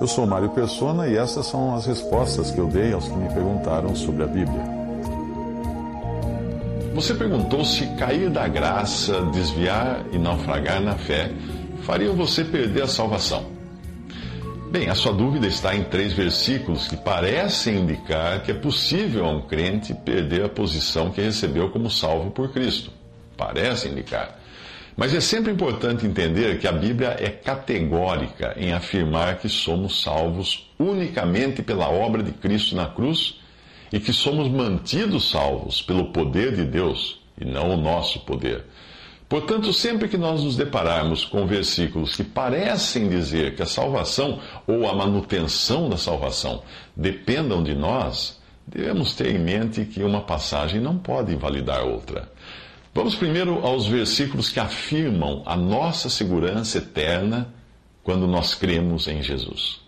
Eu sou Mário Persona e essas são as respostas que eu dei aos que me perguntaram sobre a Bíblia. Você perguntou se cair da graça, desviar e naufragar na fé fariam você perder a salvação. Bem, a sua dúvida está em três versículos que parecem indicar que é possível a um crente perder a posição que recebeu como salvo por Cristo. Parece indicar. Mas é sempre importante entender que a Bíblia é categórica em afirmar que somos salvos unicamente pela obra de Cristo na cruz e que somos mantidos salvos pelo poder de Deus e não o nosso poder. Portanto, sempre que nós nos depararmos com versículos que parecem dizer que a salvação ou a manutenção da salvação dependam de nós, devemos ter em mente que uma passagem não pode invalidar outra. Vamos primeiro aos versículos que afirmam a nossa segurança eterna quando nós cremos em Jesus.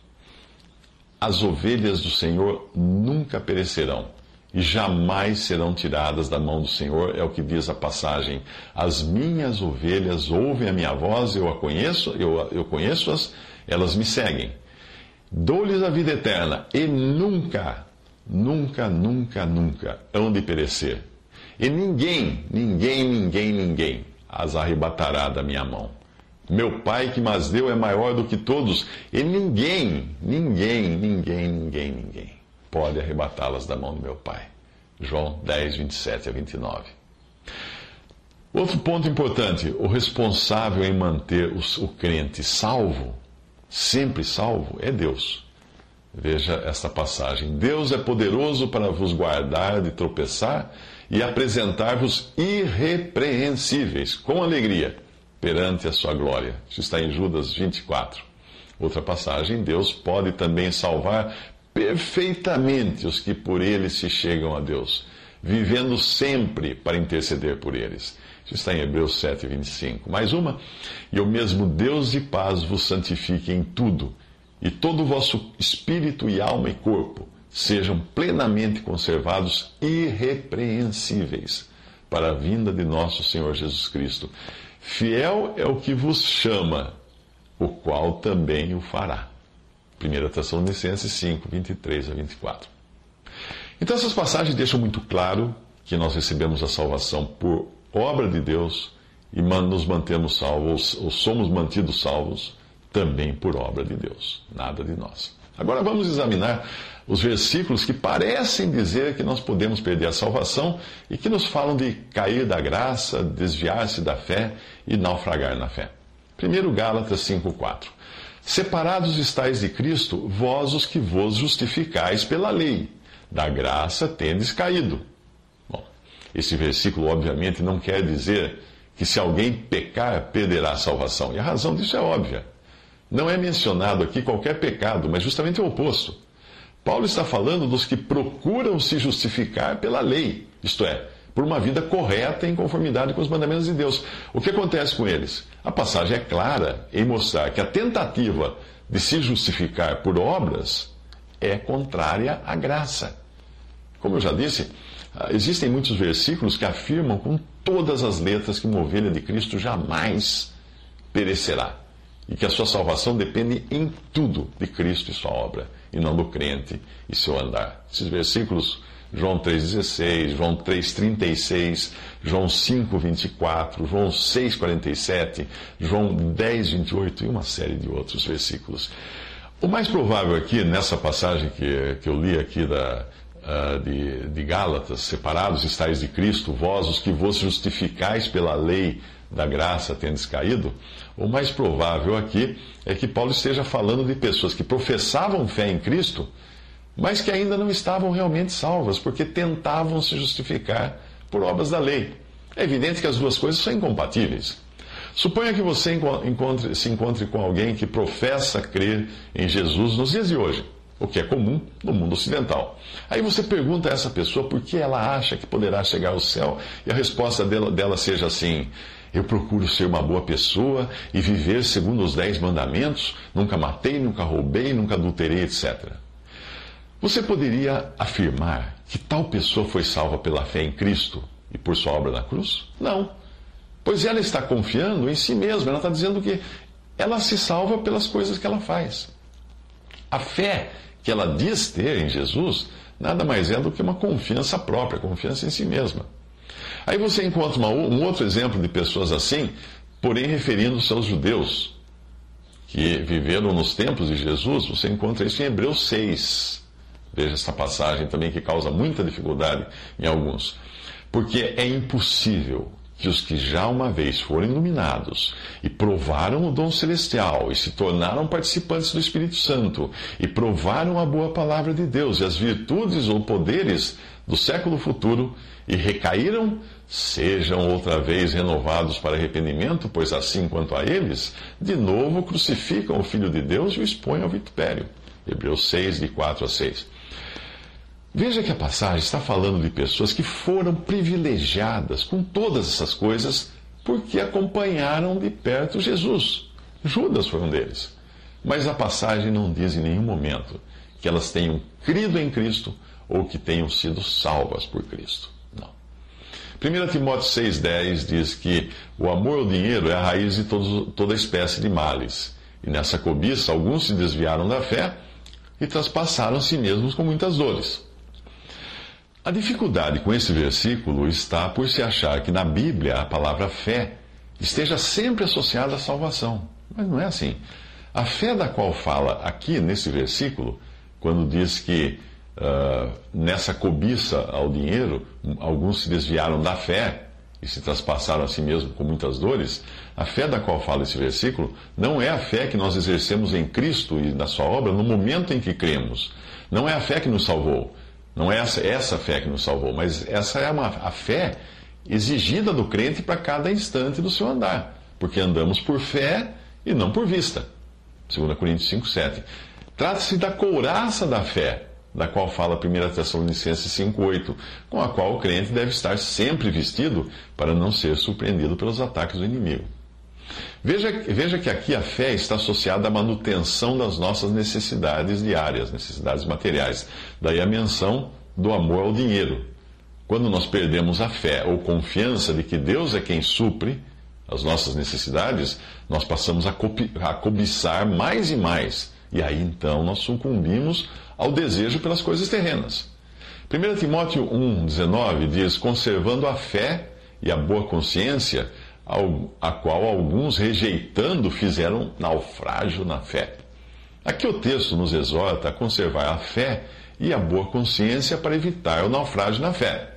As ovelhas do Senhor nunca perecerão e jamais serão tiradas da mão do Senhor, é o que diz a passagem. As minhas ovelhas ouvem a minha voz, eu a conheço, eu, eu conheço-as, elas me seguem. Dou-lhes a vida eterna e nunca, nunca, nunca, nunca hão de perecer. E ninguém, ninguém, ninguém, ninguém as arrebatará da minha mão. Meu Pai que mas deu é maior do que todos, e ninguém, ninguém, ninguém, ninguém, ninguém pode arrebatá-las da mão do meu Pai. João 10, 27 a 29. Outro ponto importante: o responsável em manter o crente salvo, sempre salvo, é Deus. Veja esta passagem. Deus é poderoso para vos guardar de tropeçar e apresentar-vos irrepreensíveis, com alegria, perante a sua glória. Isso está em Judas 24. Outra passagem, Deus pode também salvar perfeitamente os que por ele se chegam a Deus, vivendo sempre para interceder por eles. Isso está em Hebreus 7, 25. Mais uma. E o mesmo Deus de paz vos santifique em tudo, e todo o vosso espírito e alma e corpo sejam plenamente conservados irrepreensíveis para a vinda de nosso Senhor Jesus Cristo. Fiel é o que vos chama, o qual também o fará. 1 Tessalonicenses 5, 23 a 24. Então, essas passagens deixam muito claro que nós recebemos a salvação por obra de Deus e nos mantemos salvos, ou somos mantidos salvos também por obra de Deus, nada de nós. Agora vamos examinar os versículos que parecem dizer que nós podemos perder a salvação e que nos falam de cair da graça, desviar-se da fé e naufragar na fé. Primeiro Gálatas 5:4. Separados estáis de Cristo, vós os que vos justificais pela lei, da graça tendes caído. Bom, esse versículo obviamente não quer dizer que se alguém pecar, perderá a salvação. E a razão disso é óbvia. Não é mencionado aqui qualquer pecado, mas justamente o oposto. Paulo está falando dos que procuram se justificar pela lei, isto é, por uma vida correta em conformidade com os mandamentos de Deus. O que acontece com eles? A passagem é clara em mostrar que a tentativa de se justificar por obras é contrária à graça. Como eu já disse, ah, existem muitos versículos que afirmam com todas as letras que uma ovelha de Cristo jamais perecerá e que a sua salvação depende em tudo de Cristo e sua obra, e não do crente e seu andar. Esses versículos João 3,16, João 3,36, João 5,24, João 6,47, João 10,28 e uma série de outros versículos. O mais provável aqui, nessa passagem que, que eu li aqui da, uh, de, de Gálatas, separados estáis de Cristo, vós os que vos justificais pela lei da graça tendes caído, o mais provável aqui é que Paulo esteja falando de pessoas que professavam fé em Cristo, mas que ainda não estavam realmente salvas, porque tentavam se justificar por obras da lei. É evidente que as duas coisas são incompatíveis. Suponha que você encontre, se encontre com alguém que professa crer em Jesus nos dias de hoje, o que é comum no mundo ocidental. Aí você pergunta a essa pessoa por que ela acha que poderá chegar ao céu, e a resposta dela, dela seja assim: eu procuro ser uma boa pessoa e viver segundo os dez mandamentos, nunca matei, nunca roubei, nunca adulterei, etc. Você poderia afirmar que tal pessoa foi salva pela fé em Cristo e por sua obra na cruz? Não. Pois ela está confiando em si mesma, ela está dizendo que ela se salva pelas coisas que ela faz. A fé que ela diz ter em Jesus nada mais é do que uma confiança própria, confiança em si mesma. Aí você encontra uma, um outro exemplo de pessoas assim, porém referindo-se aos judeus, que viveram nos tempos de Jesus, você encontra isso em Hebreus 6. Veja essa passagem também que causa muita dificuldade em alguns. Porque é impossível que os que já uma vez foram iluminados e provaram o dom celestial e se tornaram participantes do Espírito Santo e provaram a boa palavra de Deus e as virtudes ou poderes do século futuro e recaíram, sejam outra vez renovados para arrependimento, pois assim quanto a eles, de novo crucificam o Filho de Deus e o expõem ao vitupério. Hebreus 6, de 4 a 6. Veja que a passagem está falando de pessoas que foram privilegiadas com todas essas coisas porque acompanharam de perto Jesus. Judas foi um deles. Mas a passagem não diz em nenhum momento que elas tenham crido em Cristo ou que tenham sido salvas por Cristo. Não. 1 Timóteo 6,10 diz que o amor ao dinheiro é a raiz de todos, toda espécie de males. E nessa cobiça, alguns se desviaram da fé e traspassaram a si mesmos com muitas dores. A dificuldade com esse versículo está por se achar que na Bíblia a palavra fé esteja sempre associada à salvação. Mas não é assim. A fé da qual fala aqui nesse versículo, quando diz que uh, nessa cobiça ao dinheiro, alguns se desviaram da fé e se traspassaram a si mesmo com muitas dores, a fé da qual fala esse versículo não é a fé que nós exercemos em Cristo e na Sua obra no momento em que cremos. Não é a fé que nos salvou não é essa, essa fé que nos salvou, mas essa é uma, a fé exigida do crente para cada instante do seu andar. Porque andamos por fé e não por vista. 2 Coríntios 5, 7. Trata-se da couraça da fé, da qual fala 1 Tessalonicenses 5,8, com a qual o crente deve estar sempre vestido para não ser surpreendido pelos ataques do inimigo. Veja, veja que aqui a fé está associada à manutenção das nossas necessidades diárias, necessidades materiais. Daí a menção do amor ao dinheiro. Quando nós perdemos a fé ou confiança de que Deus é quem supre as nossas necessidades, nós passamos a, a cobiçar mais e mais. E aí então nós sucumbimos ao desejo pelas coisas terrenas. 1 Timóteo 1,19 diz: conservando a fé e a boa consciência a qual alguns, rejeitando, fizeram naufrágio na fé. Aqui o texto nos exorta a conservar a fé e a boa consciência para evitar o naufrágio na fé.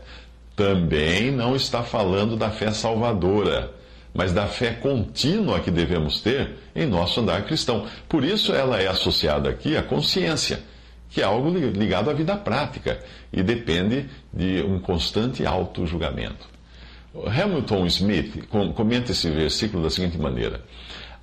Também não está falando da fé salvadora, mas da fé contínua que devemos ter em nosso andar cristão. Por isso ela é associada aqui à consciência, que é algo ligado à vida prática e depende de um constante auto-julgamento. Hamilton Smith comenta esse versículo da seguinte maneira: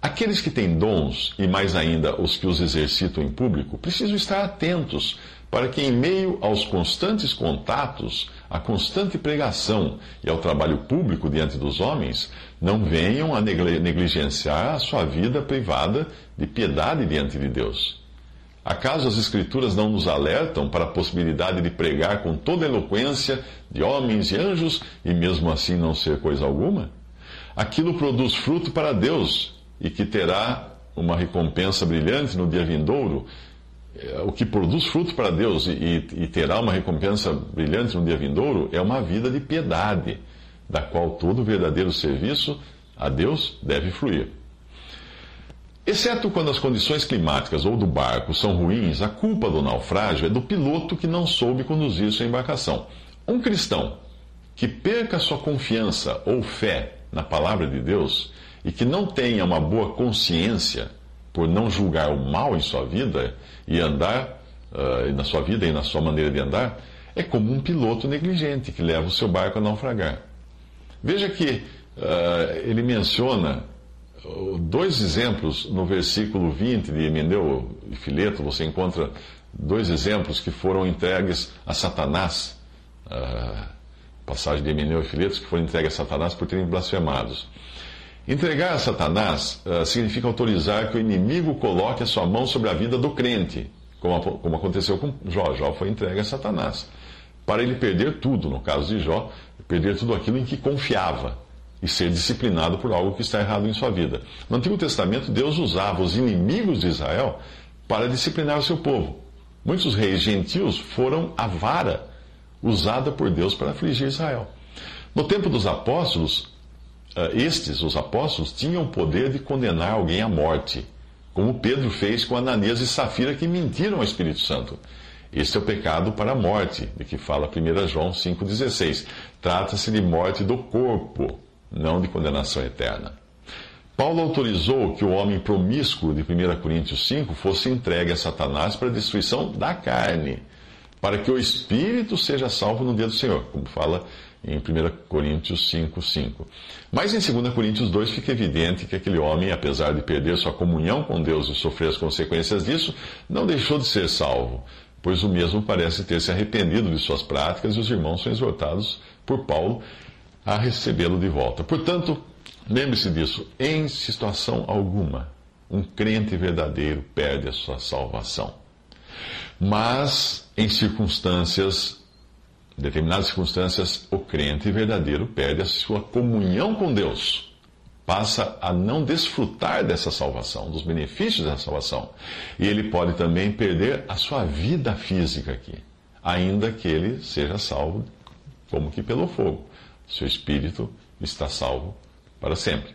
Aqueles que têm dons, e mais ainda os que os exercitam em público, precisam estar atentos para que, em meio aos constantes contatos, à constante pregação e ao trabalho público diante dos homens, não venham a negligenciar a sua vida privada de piedade diante de Deus. Acaso as Escrituras não nos alertam para a possibilidade de pregar com toda eloquência de homens e anjos e mesmo assim não ser coisa alguma? Aquilo produz fruto para Deus e que terá uma recompensa brilhante no dia vindouro. É, o que produz fruto para Deus e, e terá uma recompensa brilhante no dia vindouro é uma vida de piedade, da qual todo verdadeiro serviço a Deus deve fluir. Exceto quando as condições climáticas ou do barco são ruins, a culpa do naufrágio é do piloto que não soube conduzir sua embarcação. Um cristão que perca sua confiança ou fé na palavra de Deus e que não tenha uma boa consciência por não julgar o mal em sua vida e andar uh, na sua vida e na sua maneira de andar, é como um piloto negligente que leva o seu barco a naufragar. Veja que uh, ele menciona dois exemplos no versículo 20 de Emeneu e Fileto, você encontra dois exemplos que foram entregues a Satanás. Uh, passagem de Emeneu e Filetos que foram entregues a Satanás por terem blasfemados. Entregar a Satanás uh, significa autorizar que o inimigo coloque a sua mão sobre a vida do crente, como, como aconteceu com Jó. Jó foi entregue a Satanás, para ele perder tudo, no caso de Jó, perder tudo aquilo em que confiava e ser disciplinado por algo que está errado em sua vida. No Antigo Testamento, Deus usava os inimigos de Israel para disciplinar o seu povo. Muitos reis gentios foram a vara usada por Deus para afligir Israel. No tempo dos apóstolos, estes, os apóstolos, tinham o poder de condenar alguém à morte, como Pedro fez com Ananias e Safira que mentiram ao Espírito Santo. Este é o pecado para a morte, de que fala 1 João 5,16. Trata-se de morte do corpo, não de condenação eterna. Paulo autorizou que o homem promíscuo de 1 Coríntios 5 fosse entregue a Satanás para a destruição da carne, para que o espírito seja salvo no dia do Senhor, como fala em 1 Coríntios 5, 5. Mas em 2 Coríntios 2 fica evidente que aquele homem, apesar de perder sua comunhão com Deus e sofrer as consequências disso, não deixou de ser salvo, pois o mesmo parece ter se arrependido de suas práticas e os irmãos são exortados por Paulo a recebê-lo de volta. Portanto, lembre-se disso, em situação alguma, um crente verdadeiro perde a sua salvação. Mas, em circunstâncias, determinadas circunstâncias, o crente verdadeiro perde a sua comunhão com Deus. Passa a não desfrutar dessa salvação, dos benefícios dessa salvação. E ele pode também perder a sua vida física aqui, ainda que ele seja salvo como que pelo fogo seu espírito está salvo para sempre.